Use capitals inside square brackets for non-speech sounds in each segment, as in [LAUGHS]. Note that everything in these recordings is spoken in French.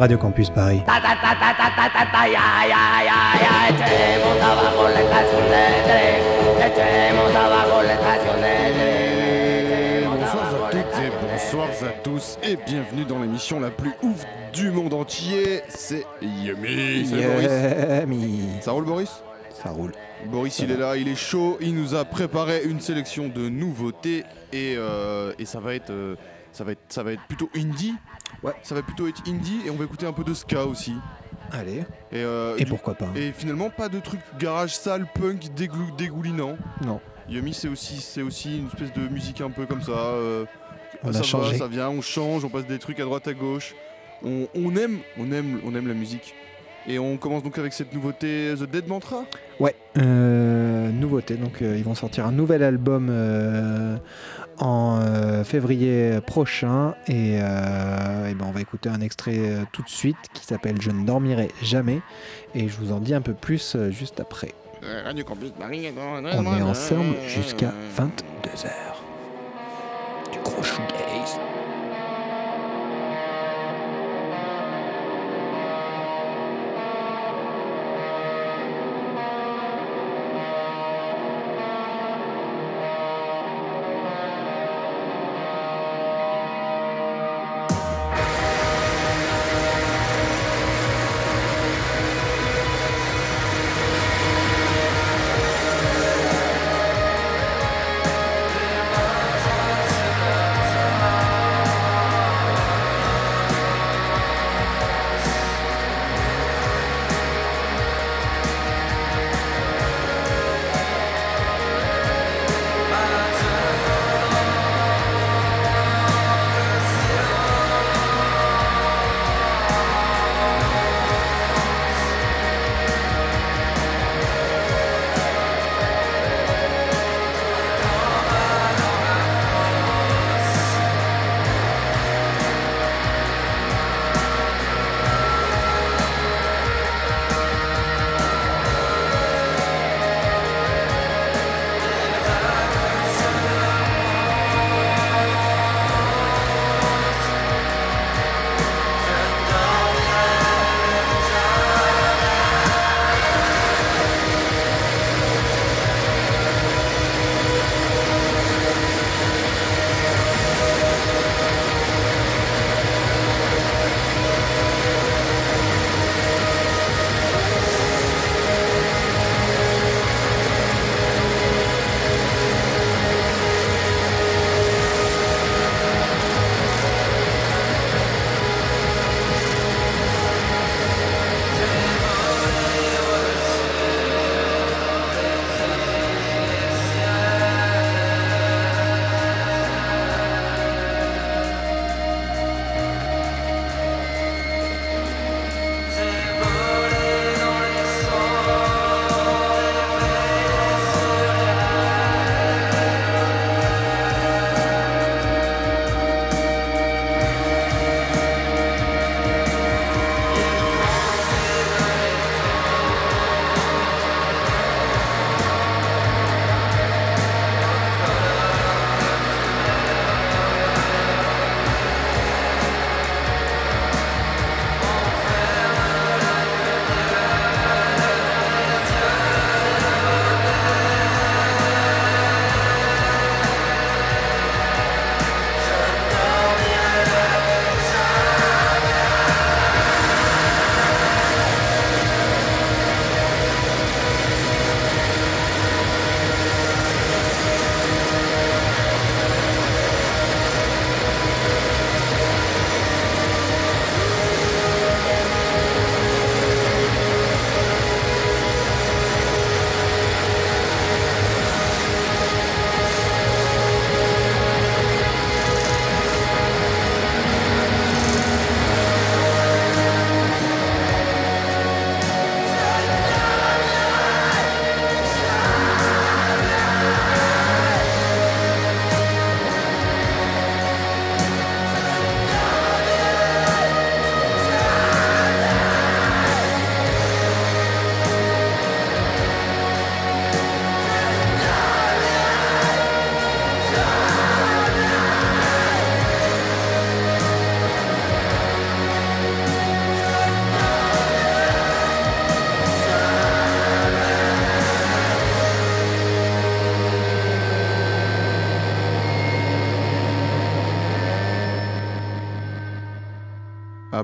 Radio Campus Paris. Bonsoir à toutes et bonsoir à tous et bienvenue dans l'émission la plus ouf du monde entier, c'est Yummy. Salut Boris. Ça roule Boris? Ça roule. Boris il est là, il est chaud, il nous a préparé une sélection de nouveautés et, euh, et ça va être euh, ça va être ça va être plutôt indie. Ouais. Ça va plutôt être indie et on va écouter un peu de ska aussi. Allez. Et, euh, Et du- pourquoi pas et finalement pas de trucs garage sale punk déglou- dégoulinant. Non. Yummy c'est aussi c'est aussi une espèce de musique un peu comme ça. euh, On ça a changé. va, ça vient, on change, on passe des trucs à droite à gauche. On, on aime, on aime, on aime la musique. Et on commence donc avec cette nouveauté The Dead Mantra. Ouais. euh, nouveauté. Donc, ils vont sortir un nouvel album en euh, février prochain. Et, euh, eh ben, on va écouter un extrait euh, tout de suite qui s'appelle Je ne dormirai jamais. Et je vous en dis un peu plus juste après. On est ensemble jusqu'à 22h.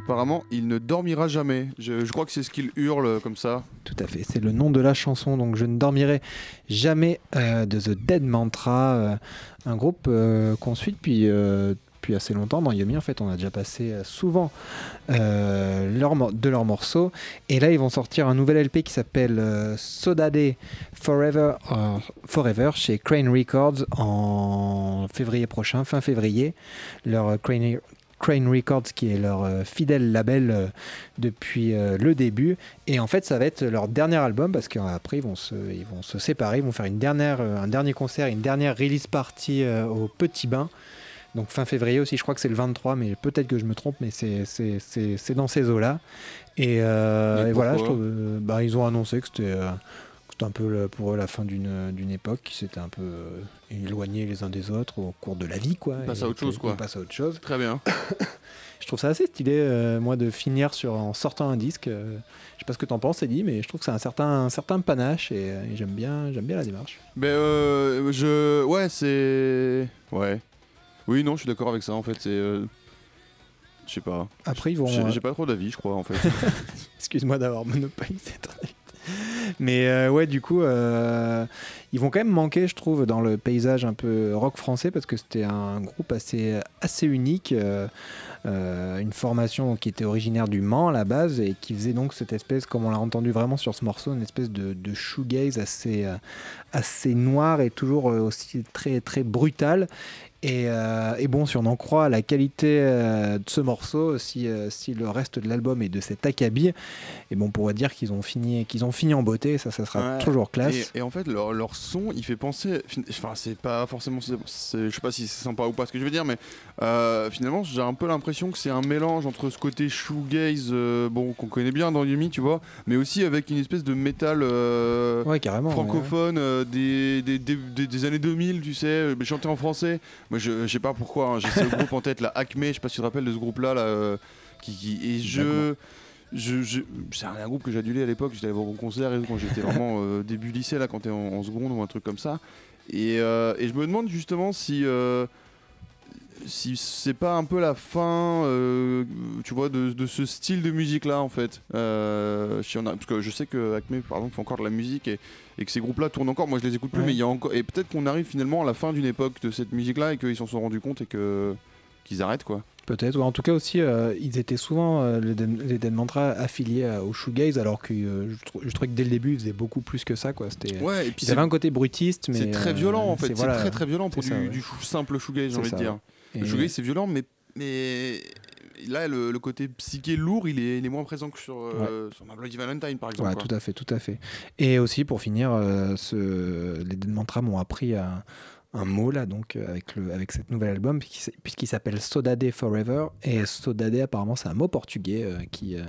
Apparemment, il ne dormira jamais. Je, crois que c'est ce qu'il hurle euh, comme ça. Tout à fait, c'est le nom de la chanson, donc je ne dormirai jamais euh, de The Dead Mantra, euh, un groupe qu'on suit depuis, assez longtemps dans Yumi. En fait, on a déjà passé souvent euh, leur de leurs morceaux, et là ils vont sortir un nouvel LP qui s'appelle euh, Sodade Forever, Forever chez Crane Records en février prochain, fin février. Leur Crane, Crane Records qui est leur euh, fidèle label euh, depuis euh, le début. Et en fait, ça va être leur dernier album parce qu'après, ils, vont se- ils vont se séparer. Ils vont faire une dernière, un dernier concert, une dernière release party au Petit Bain. Donc fin février aussi, je crois que c'est le 23, mais peut-être que je me trompe, mais c'est- dans ces eaux-là. Et, voilà, je pourquoi trouve, bah, ils ont annoncé que c'était un peu le- pour eux la fin d'une d'une époque, qui s'était un peu éloignés les uns des autres au cours de la vie. Quoi. Passent Et à autre chose, quoi. Ils passent à autre chose. Très bien. [COUGHS] Je trouve ça assez stylé, euh, moi, de finir sur, en sortant un disque. euh, je sais pas ce que t'en penses, Eddie, mais je trouve que c'est un certain, un certain panache et, euh, et j'aime bien, j'aime bien la démarche. Ben euh, je ouais c'est ouais oui non je suis d'accord avec ça en fait c'est je sais pas Après, ils vont. j'ai euh, pas trop d'avis je crois en fait [LAUGHS] Excuse-moi d'avoir monopolisé ton invité. Mais euh, ouais, du coup, euh, ils vont quand même manquer, je trouve, dans le paysage un peu rock français, parce que c'était un groupe assez, assez unique, euh, une formation qui était originaire du Mans à la base, et qui faisait donc cette espèce, comme on l'a entendu vraiment sur ce morceau, une espèce de, shoegaze assez, assez noir et toujours aussi très, très brutal. Et, euh, et bon, si on en croit la qualité euh, de ce morceau, si, euh, si le reste de l'album est de cet acabit, et bon, on pourrait dire qu'ils ont fini, qu'ils ont fini en beauté, ça, ça sera Ouais. toujours classe. et, et en fait leur, leur son il fait penser fin- enfin c'est pas forcément je sais pas si c'est sympa ou pas ce que je veux dire mais finalement j'ai un peu l'impression que c'est un mélange entre ce côté shoegaze bon qu'on connaît bien dans Yumi tu vois mais aussi avec une espèce de métal Ouais, carrément. ouais. francophone des, des, des, années 2000, tu sais, chanté en français. Moi, je, je sais pas pourquoi, hein, j'ai ce [LAUGHS] groupe en tête, la Acme, je sais pas si tu te rappelles de ce groupe-là, là, euh, qui, qui- et je. Je, je- c'est un, groupe que j'adulais à l'époque, j'étais allé voir au concert et tout, quand j'étais vraiment euh, début lycée, là, quand t'es en, en seconde ou un truc comme ça. Et, euh, et je me demande justement si, euh, si c'est pas un peu la fin, euh, tu vois, de, de ce style de musique-là, en fait. Euh, si on a, parce que je sais que Acme, par exemple, fait encore de la musique et, et que ces groupes-là tournent encore. Moi, je les écoute plus, Ouais. mais il y a encore. Et peut-être qu'on arrive finalement à la fin d'une époque de cette musique-là et qu'ils s'en sont rendus compte et que qu'ils arrêtent, quoi. Peut-être. ou en tout cas aussi, euh, ils étaient souvent, euh, les, les Dead Mantra, affiliés au shoegaze, alors que je, trou- je trouvais que dès le début, ils faisaient beaucoup plus que ça. Quoi. C'était, Ouais, et puis ils avaient un côté brutiste, mais c'est très violent en fait. C'est voilà. très très violent pour du, ça, ouais. du simple shoegaze, j'ai envie ça, de dire. Et- Le shoegaze c'est violent, mais mais là le, le côté psyché lourd, il est, il est moins présent que sur, euh, sur Bloody Valentine par exemple. Ouais, quoi. tout à fait, tout à fait. Et aussi, pour finir, euh, ce... les Dead Mantra m'ont appris un, un mot là, donc euh, avec, le, avec cet nouvel album, puisqu'il puisqu'il s'appelle Sodade Forever. Et Sodade, apparemment, c'est un mot portugais euh, qui. euh,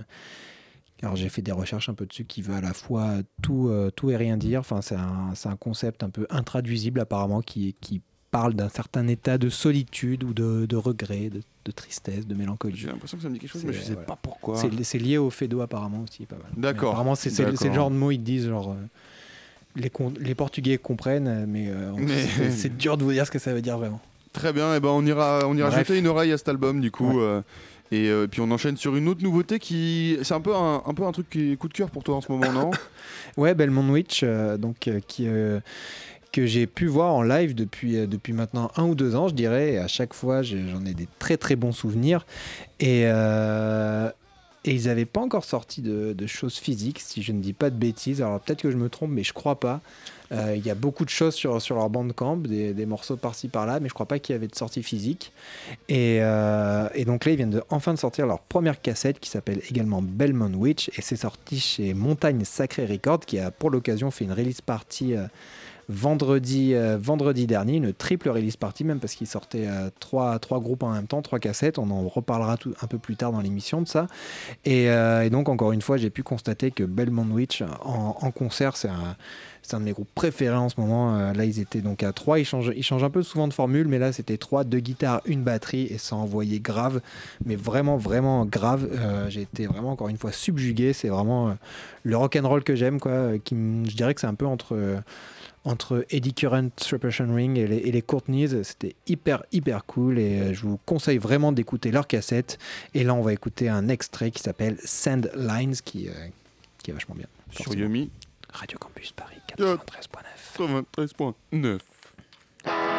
alors j'ai fait des recherches un peu dessus qui veut à la fois tout, euh, tout et rien dire. Enfin, c'est un, concept un peu intraduisible apparemment qui, qui parle d'un certain état de solitude ou de, de regret, de, de tristesse, de mélancolie. J'ai l'impression que ça me dit quelque chose, mais je C'est- sais voilà. pas pourquoi. C'est lié au Fedo apparemment aussi, pas mal. D'accord, Apparemment, c'est le genre de mots ils disent genre. euh, les, les Portugais comprennent, mais, euh, Mais- [LAUGHS] c'est- dur de vous dire ce que ça veut dire vraiment. Très bien, et ben on ira, on ira Bref. jeter une oreille à cet album du coup. Ouais. euh, et euh, puis on enchaîne sur une autre nouveauté qui. C'est un peu un, un peu un truc qui est coup de cœur pour toi en ce moment, non [COUGHS] Ouais, Belmont Witch, donc, qui, que j'ai pu voir en live depuis, euh, depuis maintenant un ou deux ans, je dirais. Et à chaque fois, j'en ai des très très bons souvenirs. Et, euh, ils n'avaient pas encore sorti de, choses physiques, si je ne dis pas de bêtises. Alors peut-être que je me trompe, mais je crois pas. Euh, Il y a beaucoup de choses sur, leur bandcamp, des, des morceaux par-ci par-là, mais je crois pas qu'il y avait de sortie physique. Et, donc là, ils viennent de, enfin de sortir leur première cassette qui s'appelle également Belmont Witch, et c'est sorti chez Montagne Sacrée Records, qui a pour l'occasion fait une release party euh, vendredi, euh, vendredi dernier, une triple release party même, parce qu'ils sortaient euh, trois, trois groupes en même temps, trois cassettes. On en reparlera un peu plus tard dans l'émission de ça. Et, euh, et donc, encore une fois, j'ai pu constater que Belmont Witch en, concert, c'est un. De mes groupes préférés en ce moment. Là, ils étaient donc à 3. Ils changent, ils changent un peu souvent de formule, mais là, c'était 3, deux guitares, une batterie, et ça envoyait grave. Mais vraiment, vraiment grave. Euh, J'ai été vraiment, encore une fois, subjugué. C'est vraiment le rock and roll que j'aime, quoi. je dirais que c'est un peu entre. Entre Eddie Current, Repression Ring et les, et les Courtneys. C'était hyper, hyper cool et euh, je vous conseille vraiment d'écouter leur cassette. Et là, on va écouter un extrait qui s'appelle Sand Lines qui, euh, qui est vachement bien. Sur. Yumi, Radio Campus Paris 93.9. 93.9.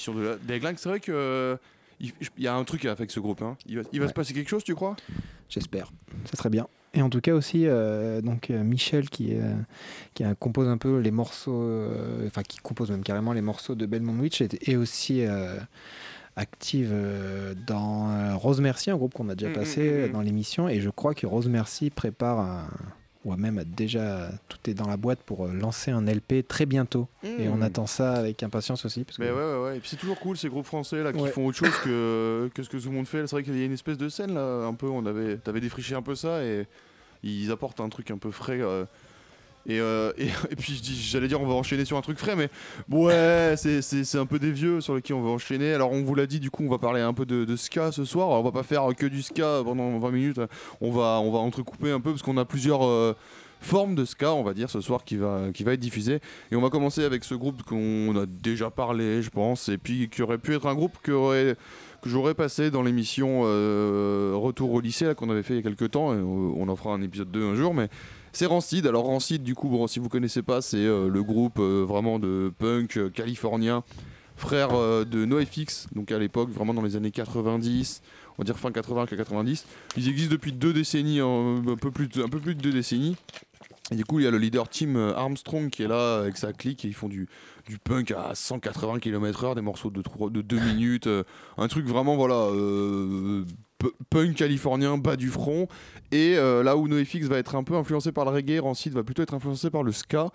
l'émission de la. C'est vrai que euh, il y a un truc avec ce groupe. Hein. Il va, il va Ouais. se passer quelque chose, tu crois? J'espère. Ça serait bien. Et en tout cas aussi, euh, donc euh, Michel qui, euh, qui compose un peu les morceaux, enfin qui compose même carrément les morceaux de Belmont Witch est, est aussi active dans Rose Merci, un groupe qu'on a déjà Mm, passé mm, mm, euh, mm. dans l'émission. Et je crois que Rose Merci prépare un, ou même déjà tout est dans la boîte pour euh, lancer un LP très bientôt. Et on Hmm. attend ça avec impatience aussi. Parce que Mais ouais, ouais, ouais. Et puis c'est toujours cool ces groupes français là qui Ouais. font autre chose que, [COUGHS] que ce que tout le monde fait. C'est vrai qu'il y a une espèce de scène là, un peu. On avait, t'avais défriché un peu ça et ils apportent un truc un peu frais. euh, et, euh, et, [LAUGHS] puis j'allais dire on va enchaîner sur un truc frais, mais ouais, c'est- un peu des vieux sur lesquels on va enchaîner. Alors on vous l'a dit, du coup on va parler un peu de, ska ce soir. Alors, on va pas faire que du ska pendant 20 minutes. On va, on va entrecouper un peu parce qu'on a plusieurs euh, formes de ska, on va dire, ce soir qui va, qui va être diffusé. Et on va commencer avec ce groupe qu'on a déjà parlé, je pense, et puis qui aurait pu être un groupe que j'aurais passé dans l'émission euh, Retour au lycée qu'on avait fait il y a quelques temps. On en fera un épisode 2 un jour, mais c'est Rancid. Alors Rancid, du coup, bon, si vous connaissez pas, c'est euh, le groupe euh, vraiment de punk euh, californien frère de NoFX, donc à l'époque, vraiment dans les années 90, on va dire fin 80 que 90. Ils existent depuis deux décennies, hein, un, peu plus de, un peu plus de deux décennies. Et du coup, il y a le leader Tim Armstrong qui est là avec sa clique et ils font du, punk à 180 km/h, des morceaux de 2 de deux minutes, un truc vraiment, voilà, punk californien, bas du front. Et euh, là où NoFX va être un peu influencé par le reggae, Rancid va plutôt être influencé par le ska.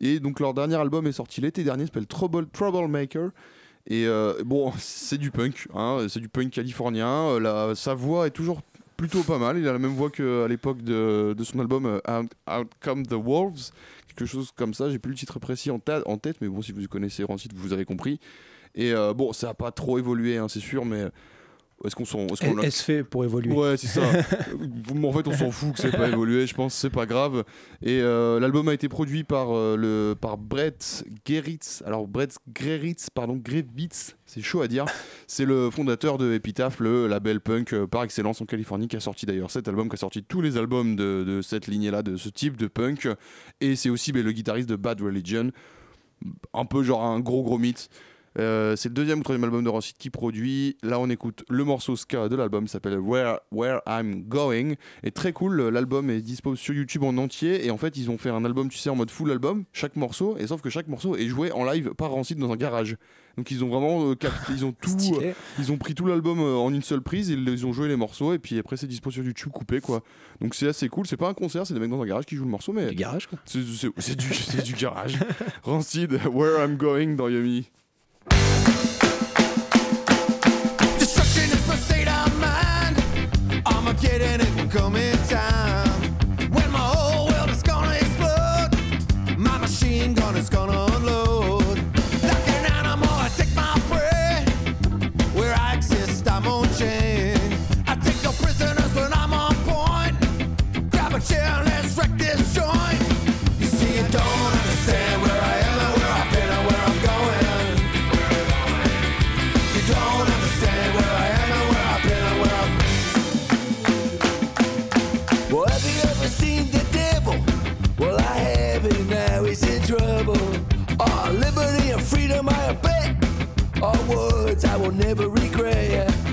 Et donc leur dernier album est sorti l'été dernier, s'appelle Trouble, Troublemaker. Et euh, bon, c'est du punk, hein, c'est du punk californien. Euh, la- sa voix est toujours plutôt pas mal. Il a la même voix qu'à l'époque de, son album Out, Come the Wolves, quelque chose comme ça. J'ai plus le titre précis en, tête, mais bon, si vous connaissez Rancid, vous avez compris. Et bon, ça a pas trop évolué, hein, c'est sûr, mais est-ce qu'on s'en. Elle, elle se fait pour évoluer. Ouais, c'est ça. [LAUGHS] En fait, on s'en fout que c'est pas évolué. Je pense c'est pas grave. Et euh, l'album a été produit par euh, le par Brett Geritz. Alors Brett Geritz, pardon, Grevitz. C'est chaud à dire. C'est le fondateur de Epitaph, le label punk euh, par excellence en Californie, qui a sorti d'ailleurs cet album, qui a sorti tous les albums de, de cette lignée-là, de ce type de punk. Et c'est aussi ben, le guitariste de Bad Religion. Un peu genre un gros gros mythe. Euh, c'est le deuxième ou troisième album de Rancid qui produit. Là, on écoute le morceau ska de l'album, s'appelle Where, Where I'm Going. Et très cool, l'album est dispo sur YouTube en entier. Et en fait, ils ont fait un album, tu sais, en mode full album, chaque morceau. Et sauf que chaque morceau est joué en live par Rancid dans un garage. Donc ils ont vraiment euh, capté- [LAUGHS] ils ont tout, euh, ils ont pris tout l'album euh, en une seule prise, ils, ils ont joué les morceaux et puis après c'est dispo sur YouTube coupé quoi. Donc c'est assez cool, c'est pas un concert, c'est des mecs dans un garage qui jouent le morceau mais Du garage, quoi. c'est du, [LAUGHS] c'est du garage. Rancid, Where I'm Going dans Yummy. coming Are words I will never regret.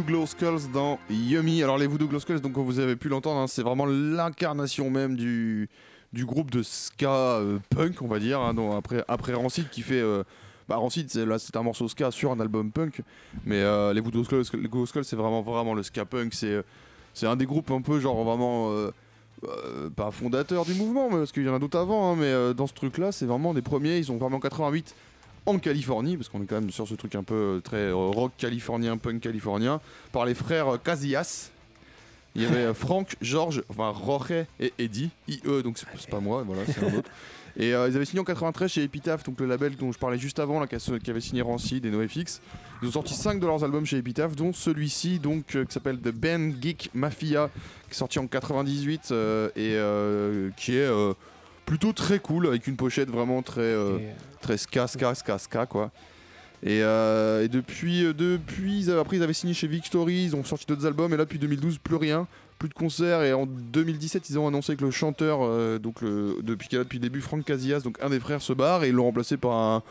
Voodoo Glow Skulls dans Yummy. Alors les Voodoo Glow Skulls, donc vous avez pu l'entendre, hein, c'est vraiment l'incarnation même du, du groupe de ska euh, punk, on va dire, hein, après, après Rancid qui fait... euh, bah Rancid, c'est, un morceau ska sur un album punk, mais euh, les Voodoo Skulls, Glow Skulls c'est vraiment, vraiment le ska punk, c'est, c'est un des groupes un peu genre vraiment... pas fondateur du mouvement, parce qu'il y en a d'autres avant, hein, mais dans ce truc-là, c'est vraiment des premiers. Ils sont vraiment en 88 en Californie, parce qu'on est quand même sur ce truc un peu euh, très euh, rock californien, punk californien, par les frères euh, Casillas. Il y avait Frank, George, enfin Jorge et Eddie, IE, donc c'est pas moi, voilà, c'est un autre. Et ils avaient signé en 93 chez Epitaph, donc le label dont je parlais juste avant, là, qui, avait signé Rancid et NoFX. Ils ont sorti 5 de leurs albums chez Epitaph, dont celui-ci, donc, qui s'appelle The Ben Geek Mafia, qui est sorti en 98 euh, et qui est plutôt très cool, avec une pochette vraiment très, euh, Et, très ska, ska, ska, ska, quoi. Et, euh, et depuis, euh, depuis ils avaient- après ils avaient signé chez Victory, ils ont sorti d'autres albums et là depuis 2012 plus rien, plus de concerts et en 2017 ils ont annoncé que le chanteur euh, donc le, depuis qu'il depuis le début Frank Casillas donc un des frères se barre et ils l'ont remplacé par un,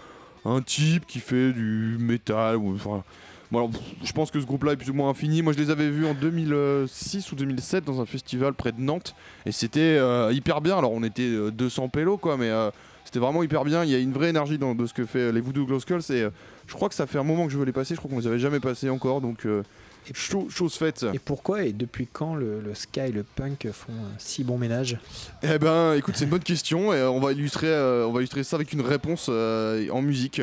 un type qui fait du métal ou enfin bon, alors, je pense que ce groupe là est plus ou moins infini. Moi je les avais vus en 2006 ou 2007 dans un festival près de Nantes et c'était euh, hyper bien. Alors on était euh, 200 pélos quoi mais euh, c'était vraiment hyper bien. Il y a une vraie énergie dans de ce que fait euh, les Voodoo Glow Skulls et euh, je crois que ça fait un moment que je veux les passer. Je crois qu'on les avait jamais passés encore donc euh, chose faite. et pourquoi et depuis quand le, le ska et le punk font un si bon ménage? Eh ben, écoute, c'est une bonne question et euh, on va illustrer, euh, on va illustrer ça avec une réponse euh, en musique.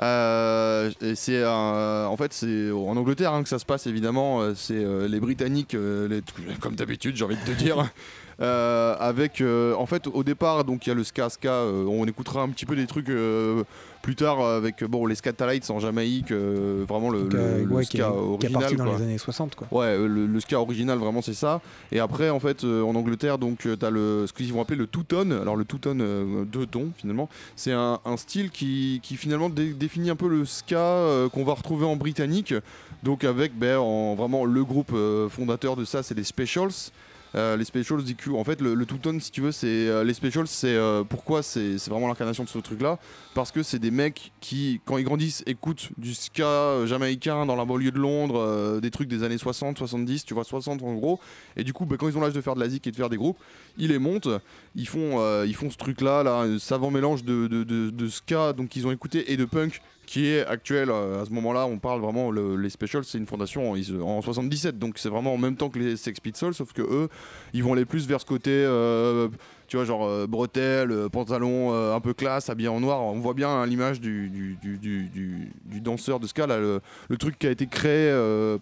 Euh, c'est un- en fait c'est en Angleterre hein, que ça se passe évidemment. euh, C'est euh, les Britanniques, euh, comme d'habitude, j'ai envie de te dire. [LAUGHS] Euh, avec euh, en fait au départ donc il y a le ska ska euh, on écoutera un petit peu des trucs plus tard avec bon les Scatalites en Jamaïque euh, vraiment le, le ouais, qui, est, ska qui est original parti dans les années 60 quoi. Ouais, le, le ska original, vraiment, c'est ça. Et après, en fait, euh, en Angleterre, donc, t'as le, ce qu'ils vont appeler le two-tone. Alors, le two-tone, deux tons, finalement, c'est un, un style qui, qui finalement, dé- définit un peu le ska qu'on va retrouver en britannique. Donc, avec ben, en, vraiment le groupe fondateur de ça, c'est les Specials. Euh, les Specials, coup, en fait, le, le two-tone, si tu veux, c'est euh, les Specials, c'est euh, pourquoi c'est vraiment l'incarnation de ce truc-là? Parce que c'est des mecs qui, quand ils grandissent, écoutent du ska jamaïcain dans la banlieue de Londres, des trucs des années 60, 70, tu vois, 60 en gros. Et du coup, bah, quand ils ont l'âge de faire de la zik et de faire des groupes, ils les montent, ils font, ils font ce truc-là, là, un savant mélange de ska, donc ils ont écouté, et de punk, qui est actuel euh, à ce moment-là. On parle vraiment le- les Specials, c'est une fondation en, ils- en 77, donc c'est vraiment en même temps que les Sex Pistols, sauf que eux, ils vont aller plus vers ce côté, euh, tu vois, genre euh, bretelles, euh, pantalon euh, un peu classe, habillé en noir. On voit bien hein, l'image du, danseur de ska, là, le, truc qui a été créé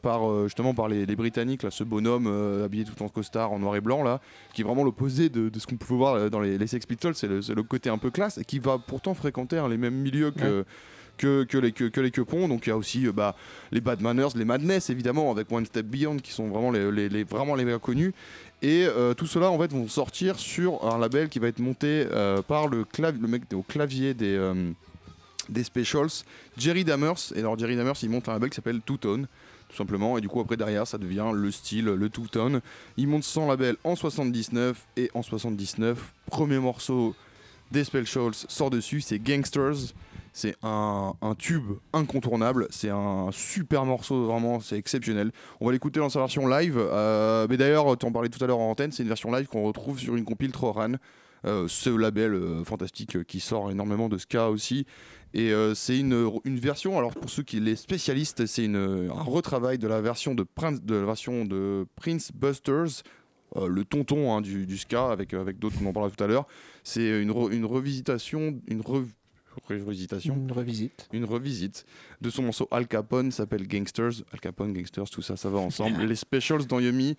par justement par les, Britanniques, là, ce bonhomme habillé tout en costard en noir et blanc, là, qui est vraiment l'opposé de, ce qu'on pouvait voir dans les, Sex Pistols, c'est le, c'est le côté un peu classe et qui va pourtant fréquenter hein, les mêmes milieux que. Que, les que, les quepons donc il y a aussi euh, bah, les Bad Manners les Madness évidemment avec One Step Beyond qui sont vraiment les, les- les- vraiment les connus et euh, tout cela en fait vont sortir sur un label qui va être monté euh, par le, mec au clavier des, euh, des Specials, Jerry Dammers. Et alors Jerry Dammers il monte un label qui s'appelle Two Tone tout simplement et du coup après derrière ça devient le style, le Two Tone. Il monte son label en 79 et en 79 premier morceau des Specials sort dessus c'est Gangsters. C'est un, tube incontournable, c'est un super morceau, vraiment, c'est exceptionnel. On va l'écouter dans sa version live. euh, mais d'ailleurs, tu en parlais tout à l'heure en antenne, c'est une version live qu'on retrouve sur une compile Troran. Euh, ce label euh, fantastique qui sort énormément de ska aussi. Et c'est une, une version, alors pour ceux qui les spécialistes, c'est un retravail de la version de Prince, de la version de Prince Busters, le tonton hein, du, ska, avec, avec d'autres, on en parlera tout à l'heure. C'est une, une revisitation, revisitation, Une revisite. une revisite de son morceau Al Capone, s'appelle Gangsters. Al Capone, Gangsters, tout ça, ça va [LAUGHS] ensemble. Les specials dans Yumi,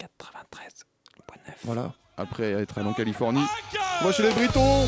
93.9. voilà. Après être allé en Californie, on va chez les Britons.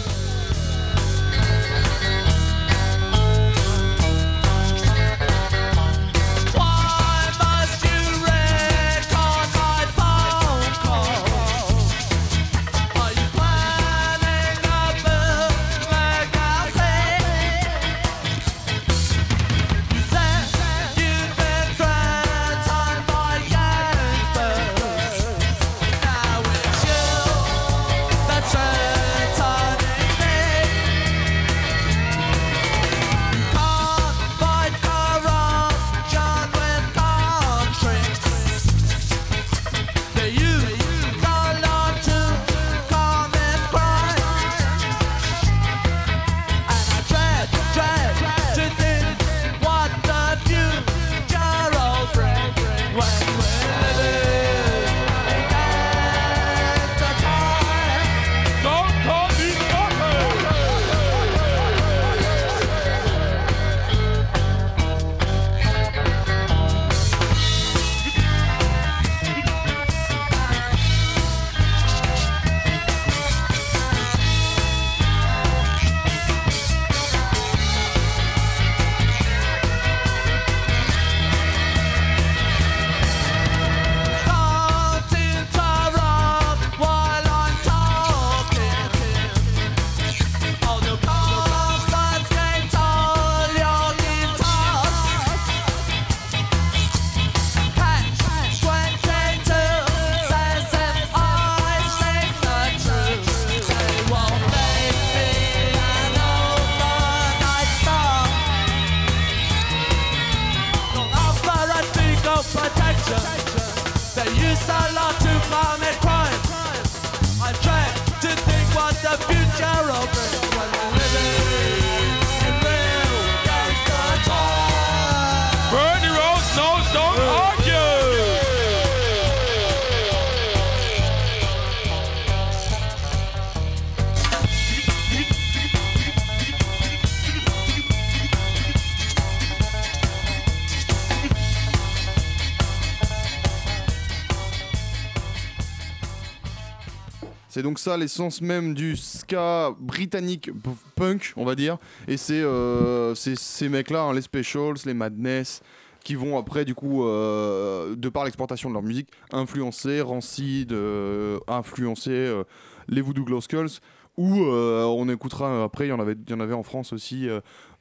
C'est donc ça l'essence même du ska britannique punk, on va dire. Et c'est euh, ces mecs-là, hein, les Specials, les Madness, qui vont après, du coup, euh, de par l'exportation de leur musique, influencer Rancid, euh, influencer les Voodoo Glow Skulls, ou on écoutera après, il y en avait, y en avait en France aussi.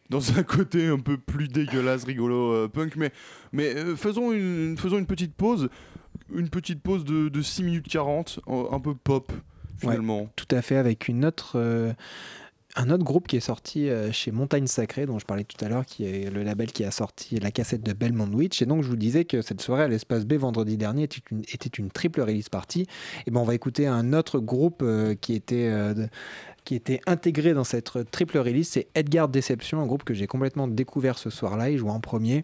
dans un côté un peu plus dégueulasse, rigolo, punk, mais, faisons, une, faisons une petite pause, une petite pause de, de 6 minutes 40, euh, un peu pop, finalement. Tout à fait, avec une autre, euh, un autre groupe qui est sorti euh, chez Montagne Sacrée, dont je parlais tout à l'heure, qui est le label qui a sorti la cassette de Belmont Witch. Et donc, je vous disais que cette soirée à l'espace B vendredi dernier était une, était une triple release party. Et ben, on va écouter un autre groupe euh, qui était. Qui était intégré dans cette triple release, c'est Edgar Deception, un groupe que j'ai complètement découvert ce soir-là. Ils jouent en premier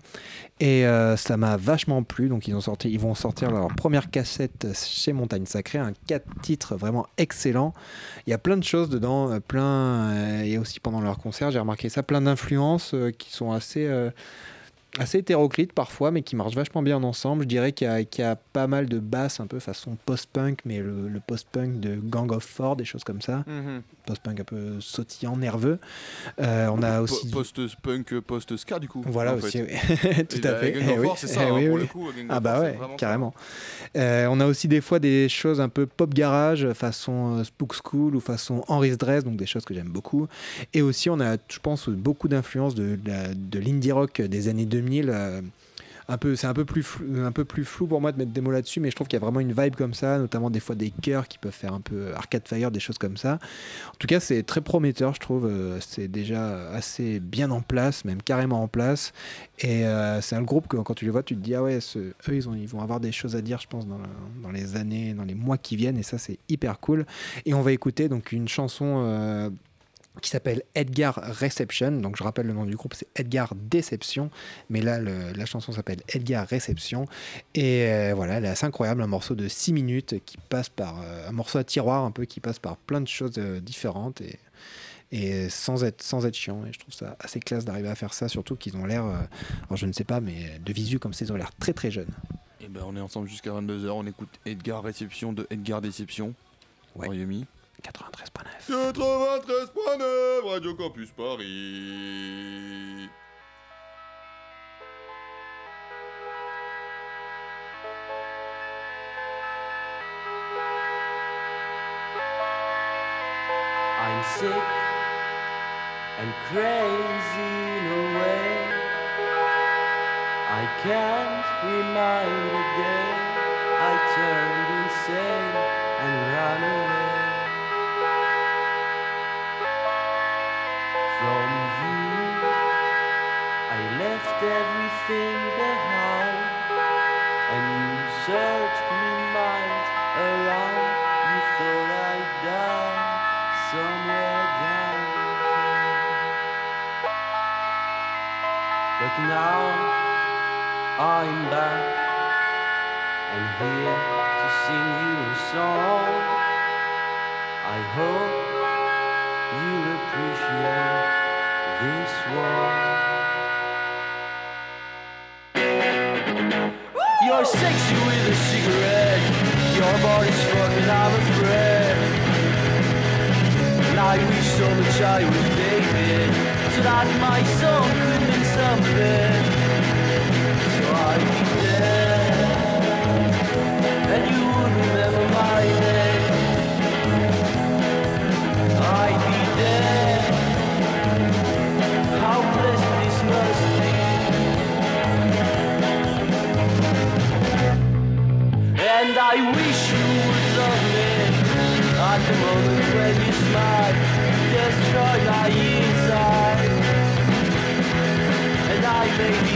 et euh, ça m'a vachement plu. Donc ils, ont sorti, ils vont sortir leur première cassette chez Montagne Sacrée, un 4 titres vraiment excellent. Il y a plein de choses dedans, euh, plein euh, et aussi pendant leur concert, j'ai remarqué ça, plein d'influences qui sont assez assez hétéroclites parfois, mais qui marchent vachement bien ensemble. Je dirais qu'il y, a- qu'il y a pas mal de basses un peu façon post-punk, mais le, le post-punk de Gang of Four, des choses comme ça. Post-punk un peu sautillant, nerveux. Euh, on a Po- aussi... Post-punk, post-ska du coup. Voilà en fait. aussi, oui. [LAUGHS] tout Et à bah, fait. Gang Eh of oui. War, c'est ça, Eh hein, oui, pour oui. le coup. Gang Ah bah ouais, carrément. Euh, on a aussi des fois des choses un peu pop garage, façon euh, Spook School ou façon Henry's Dress, donc des choses que j'aime beaucoup. Et aussi on a, je pense, beaucoup d'influence de, la- de l'indie rock des années 2000. Euh, c'est un peu plus flou, pour moi de mettre des mots là-dessus, mais je trouve qu'il y a vraiment une vibe comme ça, notamment des fois des chœurs qui peuvent faire un peu Arcade Fire, des choses comme ça. En tout cas, c'est très prometteur, je trouve. euh, C'est déjà assez bien en place, même carrément en place. Et euh, c'est un groupe que quand tu les vois, tu te dis ah ouais, eux ils, ont, ils vont avoir des choses à dire, je pense, dans, le- dans les années, dans les mois qui viennent. Et ça, c'est hyper cool. Et on va écouter donc une chanson. Qui s'appelle Edgar Reception. Donc je rappelle le nom du groupe, c'est Edgar Déception. Mais là, le- la chanson s'appelle Edgar Reception. Et euh, voilà, elle est assez incroyable. Un morceau de 6 minutes qui passe par. euh, un morceau à tiroir un peu qui passe par plein de choses euh, différentes. Et, et sans être, sans être chiant. Et je trouve ça assez classe d'arriver à faire ça, surtout qu'ils ont l'air, alors je ne sais pas, mais de visu comme ça, ils ont l'air très très jeunes. Et ben on est ensemble jusqu'à 22h, on écoute Edgar Réception de Edgar Déception. Ouais. Royaume 93.9. 93.9 Radio Campus Paris. I'm sick and crazy in a way. I can't remind the day I turned insane and ran away behind, and you searched me miles around. You thought I'd die somewhere downtown. But now I'm back and here to sing you a song. I hope you'll appreciate this one. You're sexy with a cigarette. Your body's fucking, I'm afraid. And I wish so much I was David, so that my song could mean something. So I'd I wish you would love me. At the moment when you smile. Destroy my inside. And I may be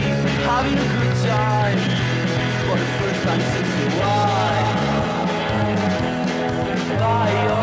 having a good time. For the first time since a while. By oh.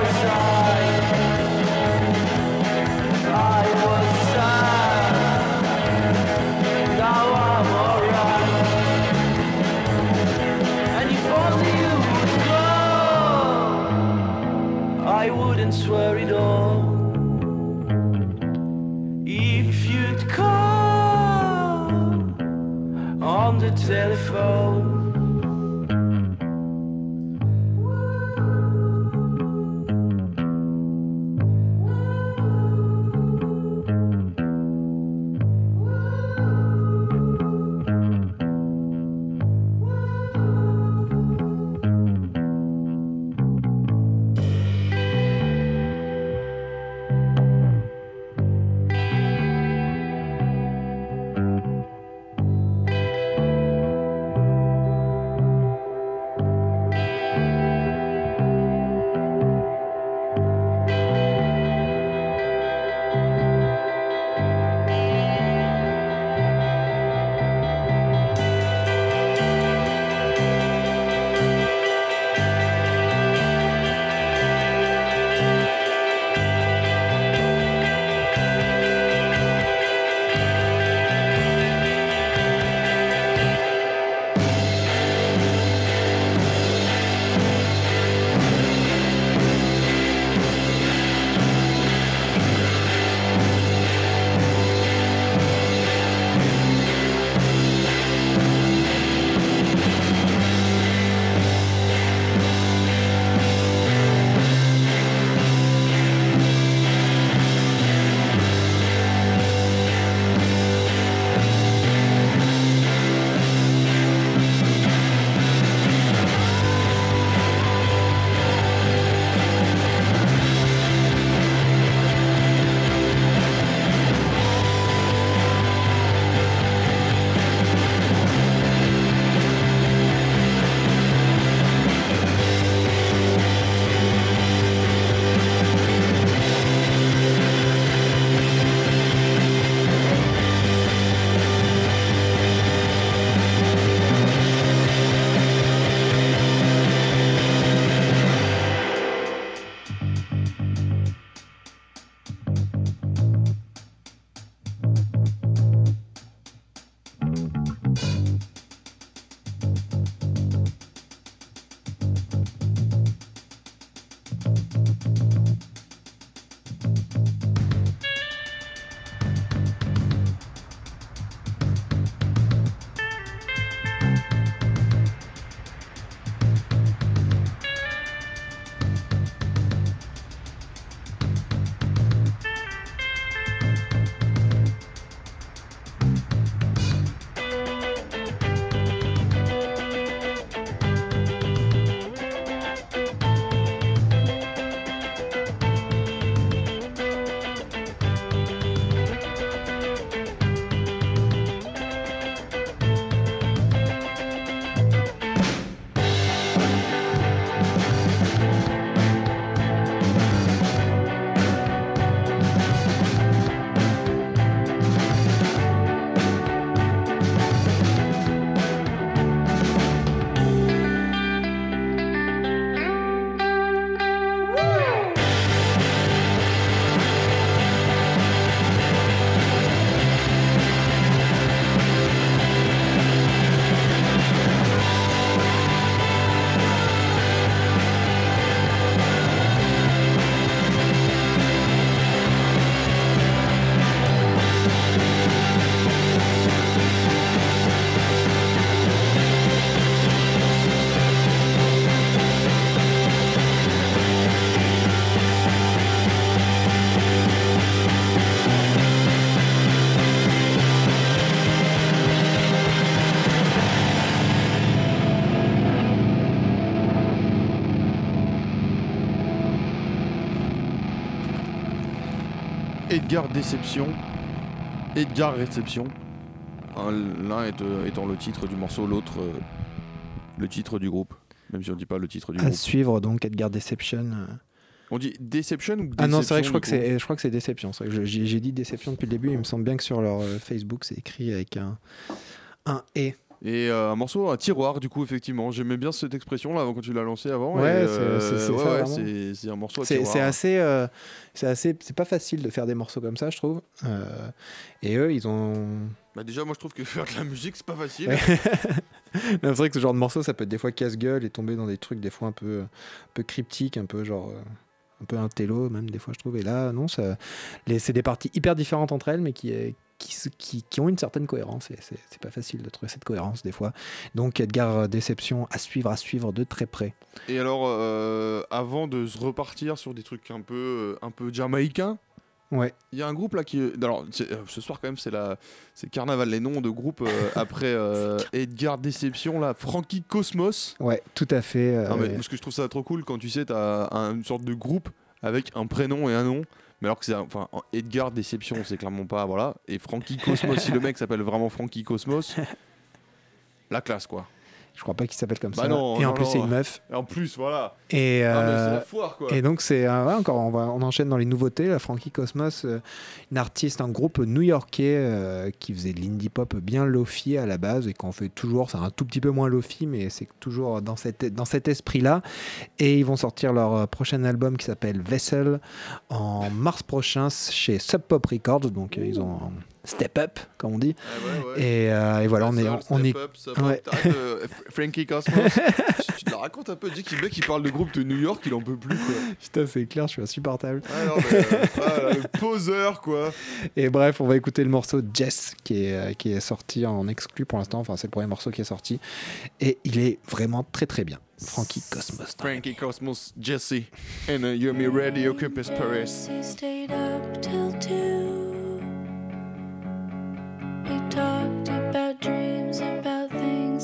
Edgar Déception, Edgar Réception. Un- L'un euh, étant le titre du morceau, l'autre euh, le titre du groupe. Même si on dit pas le titre du À groupe. suivre donc Edgar Deception. euh. On dit Deception ou Ah non, c'est vrai que je crois que c'est, je crois que c'est Déception. C'est vrai que je- J'ai dit Déception depuis le début. Il me semble bien que sur leur Facebook, c'est écrit avec un un et. Et euh, un morceau, un tiroir, du coup, effectivement. J'aimais bien cette expression là quand tu l'as lancé avant. Ouais, c'est- euh, ouais, ouais, un morceau à C'est tiroir. c'est assez, euh, c'est assez, c'est pas facile de faire des morceaux comme ça, je trouve. Euh, et eux, ils ont. Bah, déjà, moi je trouve que [LAUGHS] faire de la musique, c'est pas facile. Ouais. [LAUGHS] C'est vrai que ce genre de morceau, ça peut être des fois casse-gueule et tomber dans des trucs des fois un peu, un peu cryptiques, un peu genre. un peu un télo, même des fois, je trouve. Et là, non, ça, c'est des parties hyper différentes entre elles, mais qui, qui, se- qui, qui ont une certaine cohérence. Et c'est, pas facile de trouver cette cohérence des fois. Donc, Edgar euh, Déception à suivre, à suivre de très près. Et alors, euh, avant de se repartir sur des trucs un peu, euh, un peu jamaïcains, Ouais. il y a un groupe là qui. Alors, ce soir, quand même, c'est la... c'est Carnaval, les noms de groupes euh, [LAUGHS] après euh, Edgar Déception, là, Frankie Cosmos. Ouais, tout à fait. euh, Non, mais parce que je trouve ça trop cool quand tu sais, t'as un- une sorte de groupe avec un prénom et un nom. Mais alors que c'est. Enfin, Edgar Déception, c'est clairement pas. Voilà. Et Frankie Cosmos, si le mec s'appelle vraiment Frankie Cosmos, [LAUGHS] la classe quoi. Je crois pas qu'il s'appelle comme Bah ça. non, et en plus, c'est une meuf. Et en plus, voilà. Et, euh, la foire quoi. et donc, c'est euh, ouais, encore, on, va, on enchaîne dans les nouveautés. La Frankie Cosmos, euh, une artiste, un groupe new-yorkais qui faisait de l'indie pop bien lofi à la base et qu'on fait toujours. C'est un tout petit peu moins lofi, mais c'est toujours dans, cette, dans cet esprit-là. Et ils vont sortir leur prochain album qui s'appelle Vessel en mars prochain chez Sub Pop Records. Donc, ils ont step up, comme on dit. Ah ouais, ouais. Et, euh, et voilà, on est, on est up, ouais. euh, Frankie Cosmos. [LAUGHS] tu, tu te la racontes un peu. Dis qu'il mec qui parle de groupe de New York, il en peut plus quoi. Putain, c'est clair, je suis insupportable. Ah, non, mais, euh, ah, le poseur quoi. Et bref, on va écouter le morceau Jess qui est, euh, qui est sorti en exclu pour l'instant. Enfin, c'est le premier morceau qui est sorti. Et il est vraiment très très bien. Frankie Cosmos. Frankie Cosmos, Jesse, and uh, you're me radio Campus Paris. He stayed up till two. We talked about dreams, about things,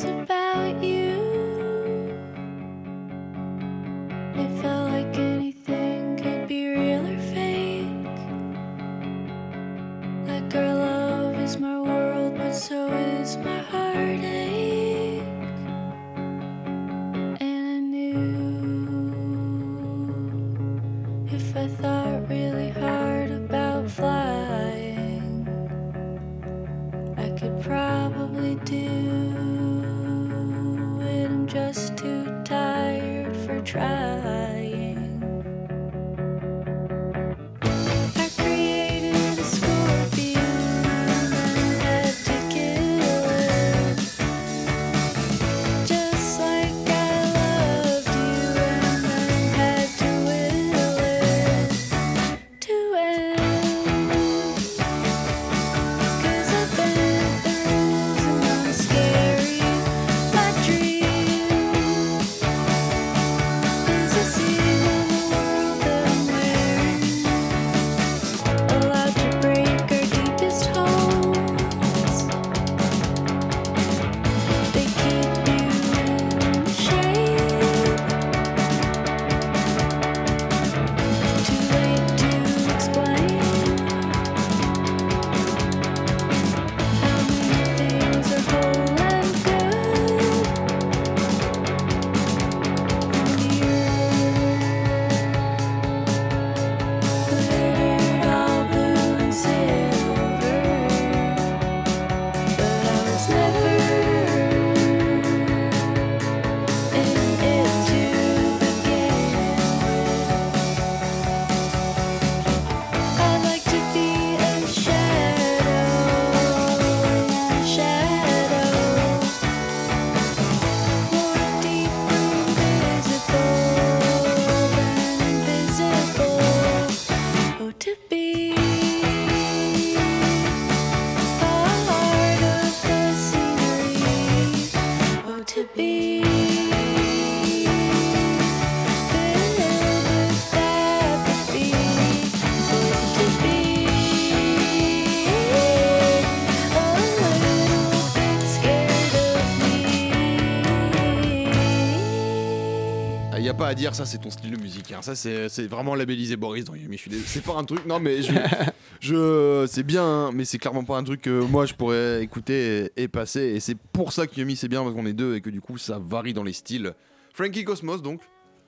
à dire ça c'est ton style de musique. hein. Ça c'est vraiment labellisé Boris dans Yumi. C'est pas un truc. Non mais je, [LAUGHS] je c'est bien, hein, mais c'est clairement pas un truc que moi je pourrais écouter et, et passer. Et c'est pour ça que Yumi c'est bien parce qu'on est deux et que du coup ça varie dans les styles. Frankie Cosmos donc.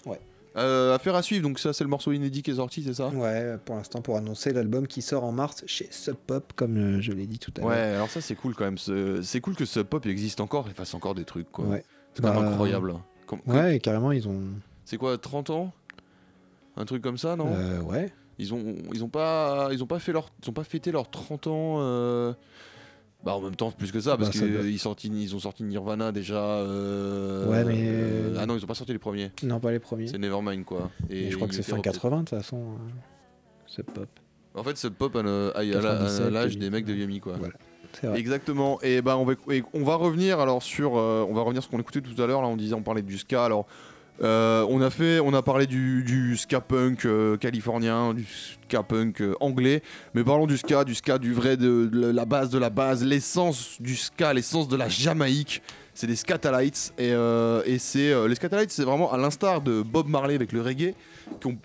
Ouais. Euh, affaire à suivre. Donc ça c'est le morceau inédit qui est sorti, c'est ça? Ouais, pour l'instant, pour annoncer l'album qui sort en mars chez Sub Pop, comme euh, je l'ai dit tout à l'heure. Ouais. Alors ça c'est cool quand même. Ce- C'est cool que ce pop existe encore et fasse encore des trucs quoi. Ouais. C'est quand même Bah, incroyable. Comme- Ouais, carrément, ils ont. C'est quoi 30 ans? Un truc comme ça non? Euh, ouais. Ils ont, ils ont pas, ils ont pas fait leur, ils ont pas fêté leurs 30 ans. euh, Bah en même temps plus que ça parce Bah, qu'ils sorti, ils ont sorti Nirvana déjà. euh, Ouais, mais- euh, ah non, ils ont pas sorti les premiers. Non, pas les premiers. C'est Nevermind quoi. Et je crois que c'est fin 80 de toute façon. euh, Sub Pop. En fait, ce pop 97, l'âge des 2000. mecs de Yumi quoi. Voilà. C'est vrai. Exactement. Et ben on va, on va revenir alors sur, euh, on va revenir sur ce qu'on écoutait tout à l'heure. Là, on disait, on parlait du ska. Alors, euh, on a parlé du, ska punk euh, californien, du ska punk euh, anglais. Mais parlons du ska, du ska du vrai, de la base de la base, l'essence du ska, l'essence de la Jamaïque. C'est des Scatalites et, euh, c'est euh, les Scatalites, c'est vraiment à l'instar de Bob Marley avec le reggae.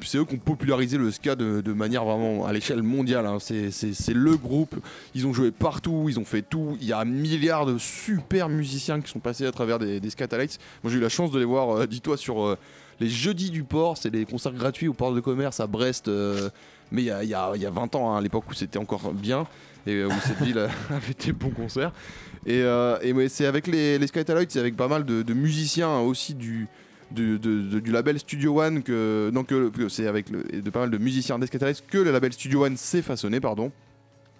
C'est eux qui ont popularisé le ska de, manière vraiment à l'échelle mondiale. hein. C'est- le groupe ils ont joué partout, ils ont fait tout. Il y a un milliard de super musiciens qui sont passés à travers des, des Scatalites. Moi, j'ai eu la chance de les voir, euh, dis-toi, sur les jeudis du port. C'est des concerts gratuits au port de commerce à Brest. mais il y a, il y a- il y a 20 ans, hein, à l'époque où c'était encore bien et où cette ville [LAUGHS] avait des bons concerts. Et, euh, c'est avec les, les Scatalites, c'est avec pas mal de, musiciens aussi du. du label Studio One que donc c'est avec le, de pas mal de musiciens que le label Studio One s'est façonné pardon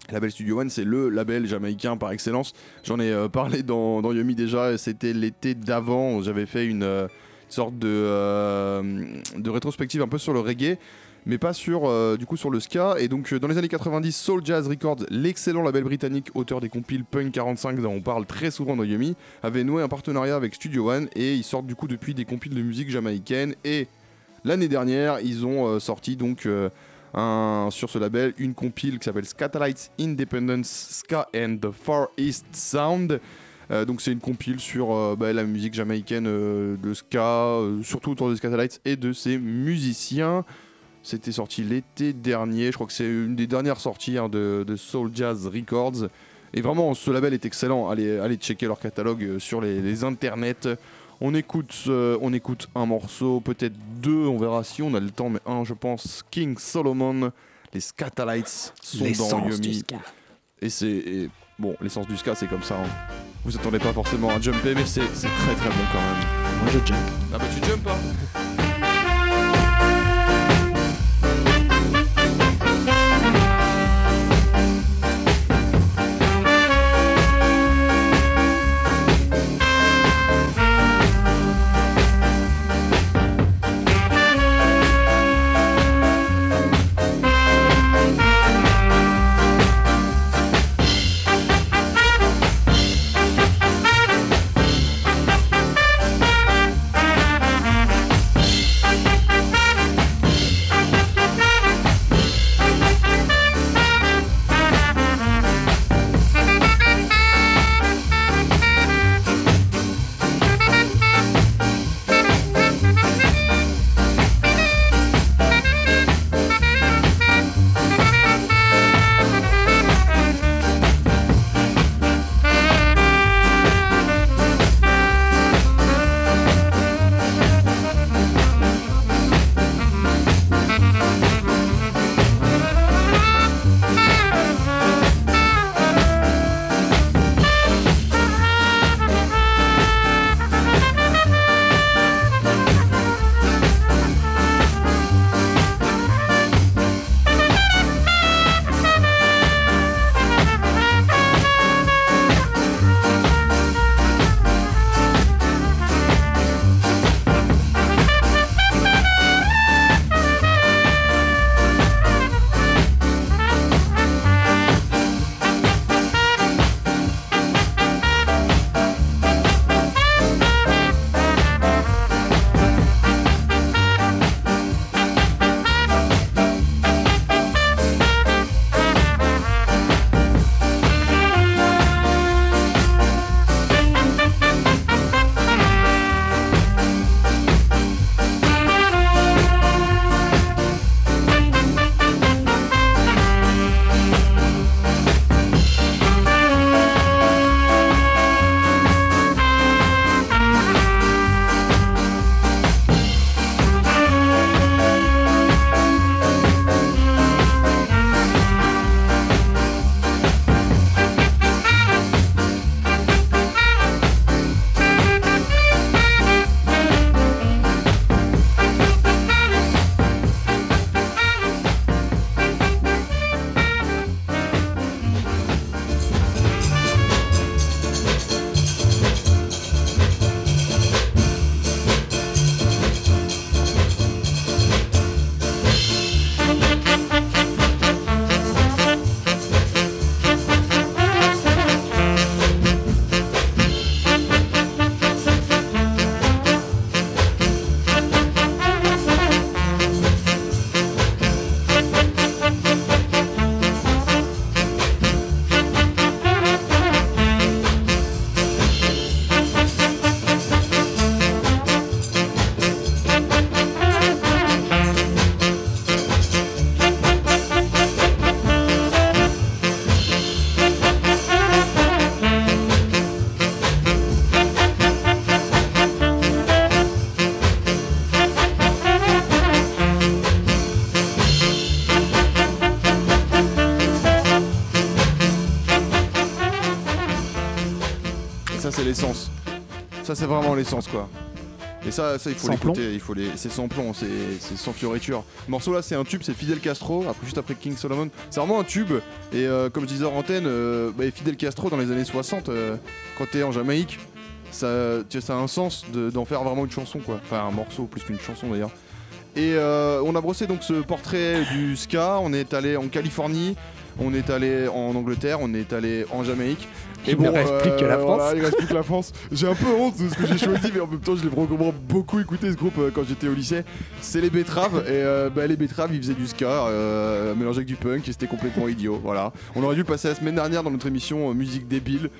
le label Studio One, c'est le label jamaïcain par excellence. J'en ai euh, parlé dans, dans Yumi déjà, c'était l'été d'avant. J'avais fait une euh, sorte de, de rétrospective un peu sur le reggae, mais pas sur, euh, du coup, sur le ska. Et donc, euh, dans les années 90, Soul Jazz Records, l'excellent label britannique, auteur des compiles Punk 45, dont on parle très souvent dans Yumi, avait noué un partenariat avec Studio One, et ils sortent du coup depuis des compiles de musique jamaïcaine. Et l'année dernière, ils ont euh, sorti donc. un- sur ce label une compile qui s'appelle Scatalites Independence Ska and the Far East Sound. Donc c'est une compile sur bah, la musique jamaïcaine de ska, surtout autour des Scatalites et de ses musiciens. C'était sorti l'été dernier, je crois que c'est une des dernières sorties hein, de, de Soul Jazz Records. Et vraiment, ce label est excellent. Allez, allez checker leur catalogue euh, sur les, les internets. On écoute, euh, on écoute un morceau, peut-être deux, on verra si on a le temps, mais un, je pense, King Solomon. Les Scatalites sont dans Yumi. Et c'est. Bon, l'essence du ska, c'est comme ça. hein. Vous attendez pas forcément à jumper, mais c'est très très bon quand même. Moi, je jump. Ah bah tu jump pas c'est vraiment l'essence, quoi. Et ça, ça il faut l'écouter, il faut les. C'est sans plomb, c'est sans fioriture. Le morceau là, c'est un tube, c'est Fidel Castro, après, juste après King Solomon. C'est vraiment un tube. Et euh, comme je disais en antenne, euh, bah, Fidel Castro dans les années 60, euh, quand t'es en Jamaïque, ça, tu sais, ça a un sens de- d'en faire vraiment une chanson, quoi. Enfin, un morceau plus qu'une chanson d'ailleurs. Et euh, on a brossé donc ce portrait du ska. On est allé en Californie, on est allé en Angleterre, on est allé en Jamaïque. Et Il ne reste plus que la France. voilà, il reste plus que la France. J'ai un peu honte de ce que j'ai choisi, mais en même temps, je l'ai vraiment beaucoup écouté ce groupe euh, quand j'étais au lycée. C'est les Betraves. Et euh, bah, les Betraves, ils faisaient du ska euh, mélangé avec du punk et c'était complètement idiot. Voilà. On aurait dû le passer la semaine dernière dans notre émission euh, Musique débile.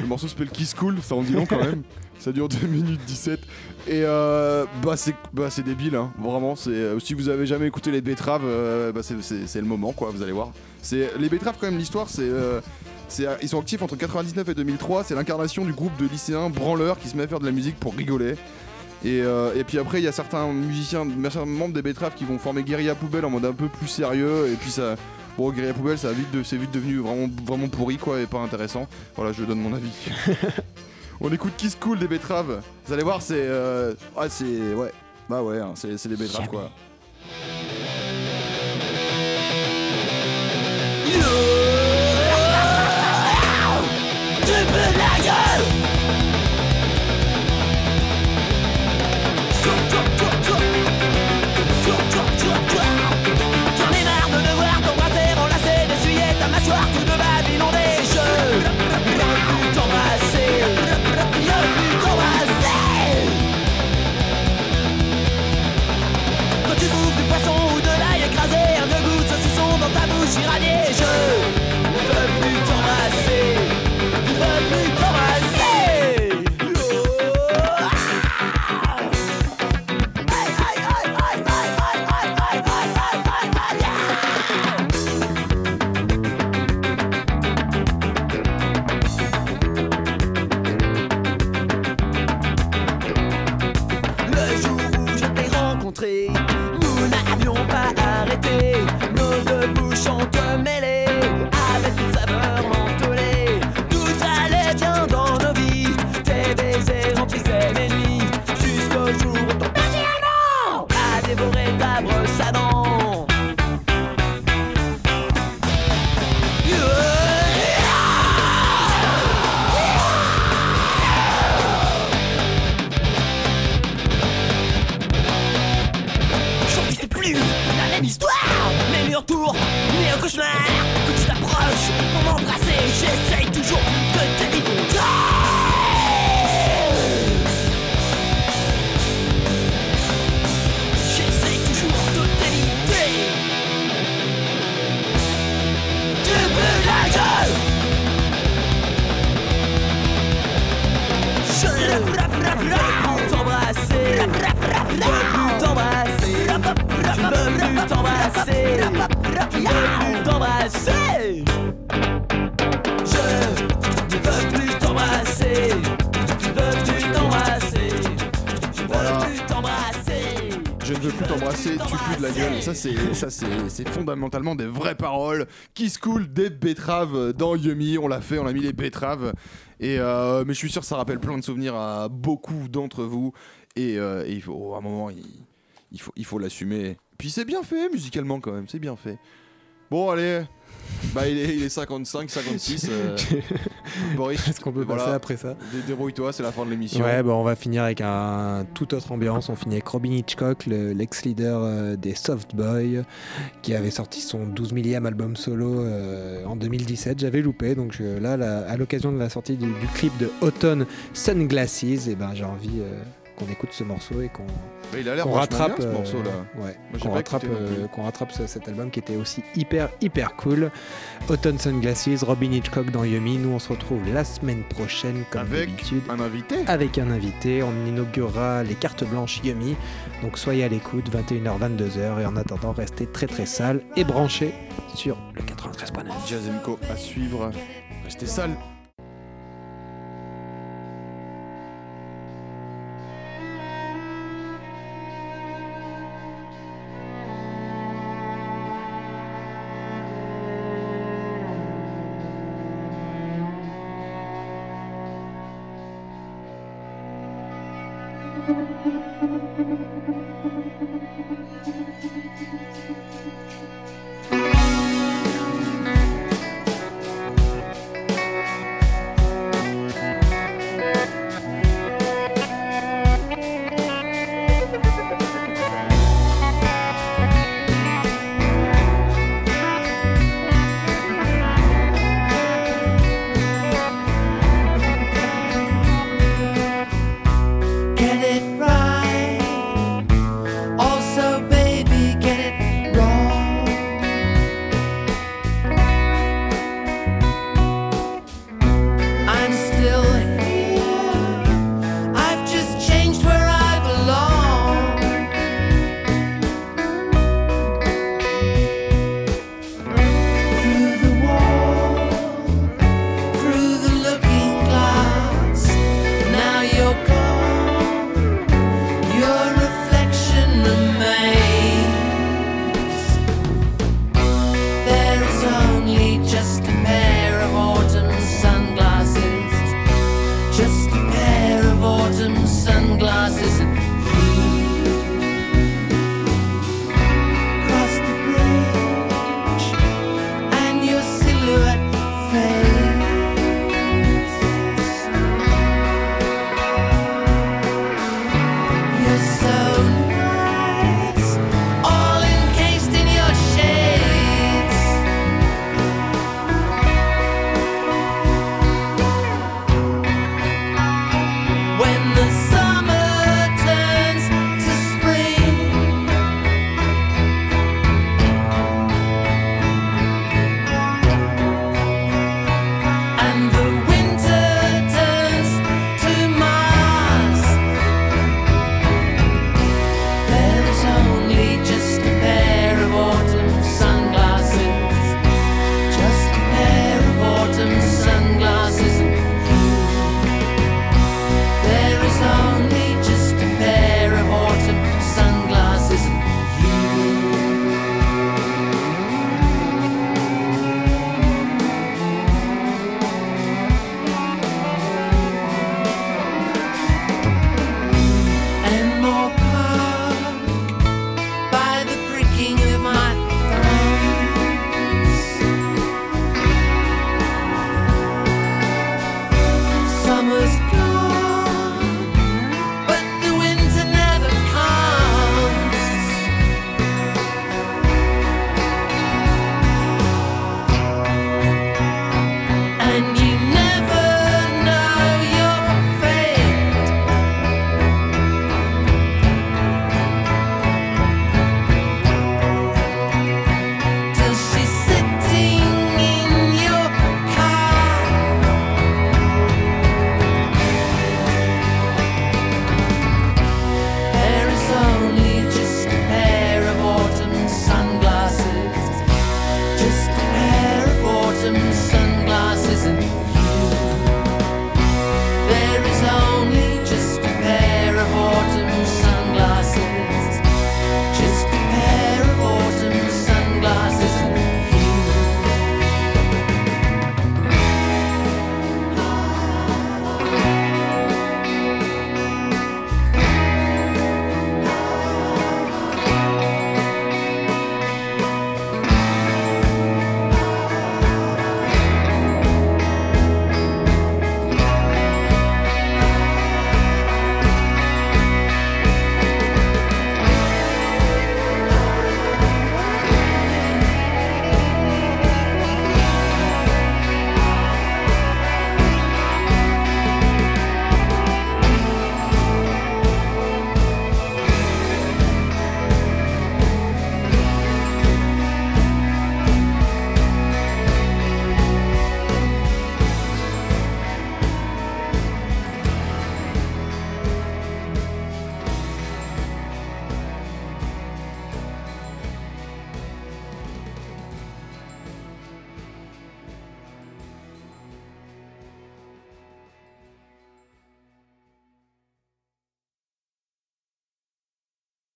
Le morceau s'appelle Kiss Cool, ça en dit long quand même. Ça dure 2 minutes 17. Et euh, bah c'est bah, c'est débile, hein. vraiment. C'est euh, si vous avez jamais écouté les betteraves, euh, bah, c'est- le moment, quoi. Vous allez voir. C'est les betteraves quand même. L'histoire, c'est euh, c'est- ils sont actifs entre 99 et 2003. C'est l'incarnation du groupe de lycéens branleurs qui se met à faire de la musique pour rigoler. Et, euh, et puis après, il y a certains musiciens, certains membres des betteraves qui vont former Guérilla Poubelle en mode un peu plus sérieux. Et puis ça. Bon, Guérilla Poubelle, ça a vite de- c'est vite devenu vraiment, vraiment pourri, quoi, et pas intéressant. Voilà, je donne mon avis. [LAUGHS] On écoute Kiss Cool des betteraves. Vous allez voir, c'est. Euh... Ouais, c'est. Ouais. Bah ouais, hein, c'est c'est des betteraves, quoi. Ça, c'est fondamentalement des vraies paroles. Kiss Cool des betteraves dans Yumi. On l'a fait, on a mis les betteraves. Et euh, mais je suis sûr que ça rappelle plein de souvenirs à beaucoup d'entre vous. Et, euh, il faut, à un moment, il faut l'assumer. Puis c'est bien fait musicalement quand même, c'est bien fait. Bon, allez. Bah, il est, il est 55, 56. euh, [LAUGHS] Boris, Est-ce qu'on peut voilà. passer après ça dé- débrouille-toi, c'est la fin de l'émission. Ouais, bah on va finir avec un toute autre ambiance. On finit avec Robin Hitchcock, le- l'ex-leader euh, des Soft Boys, qui avait sorti son 12 millième album solo euh, en 2017. J'avais loupé, donc je- là, la- à l'occasion de la sortie du, du clip de Autumn Sunglasses, et ben j'ai envie euh, qu'on écoute ce morceau et qu'on il a l'air qu'on vachement rattrape bien, ce euh, morceau-là. ouais, qu'on rattrape, euh, ce- cet album qui était aussi hyper hyper cool. Autumn Sunglasses, Robin Hitchcock dans Yumi. Nous on se retrouve la semaine prochaine comme Avec d'habitude un invité. avec un invité. On inaugurera les cartes blanches Yumi. Donc soyez à l'écoute, 21h, 22h. Et en attendant, restez très très sales et branchés sur le 93.9. Jazemco à suivre. Restez sales.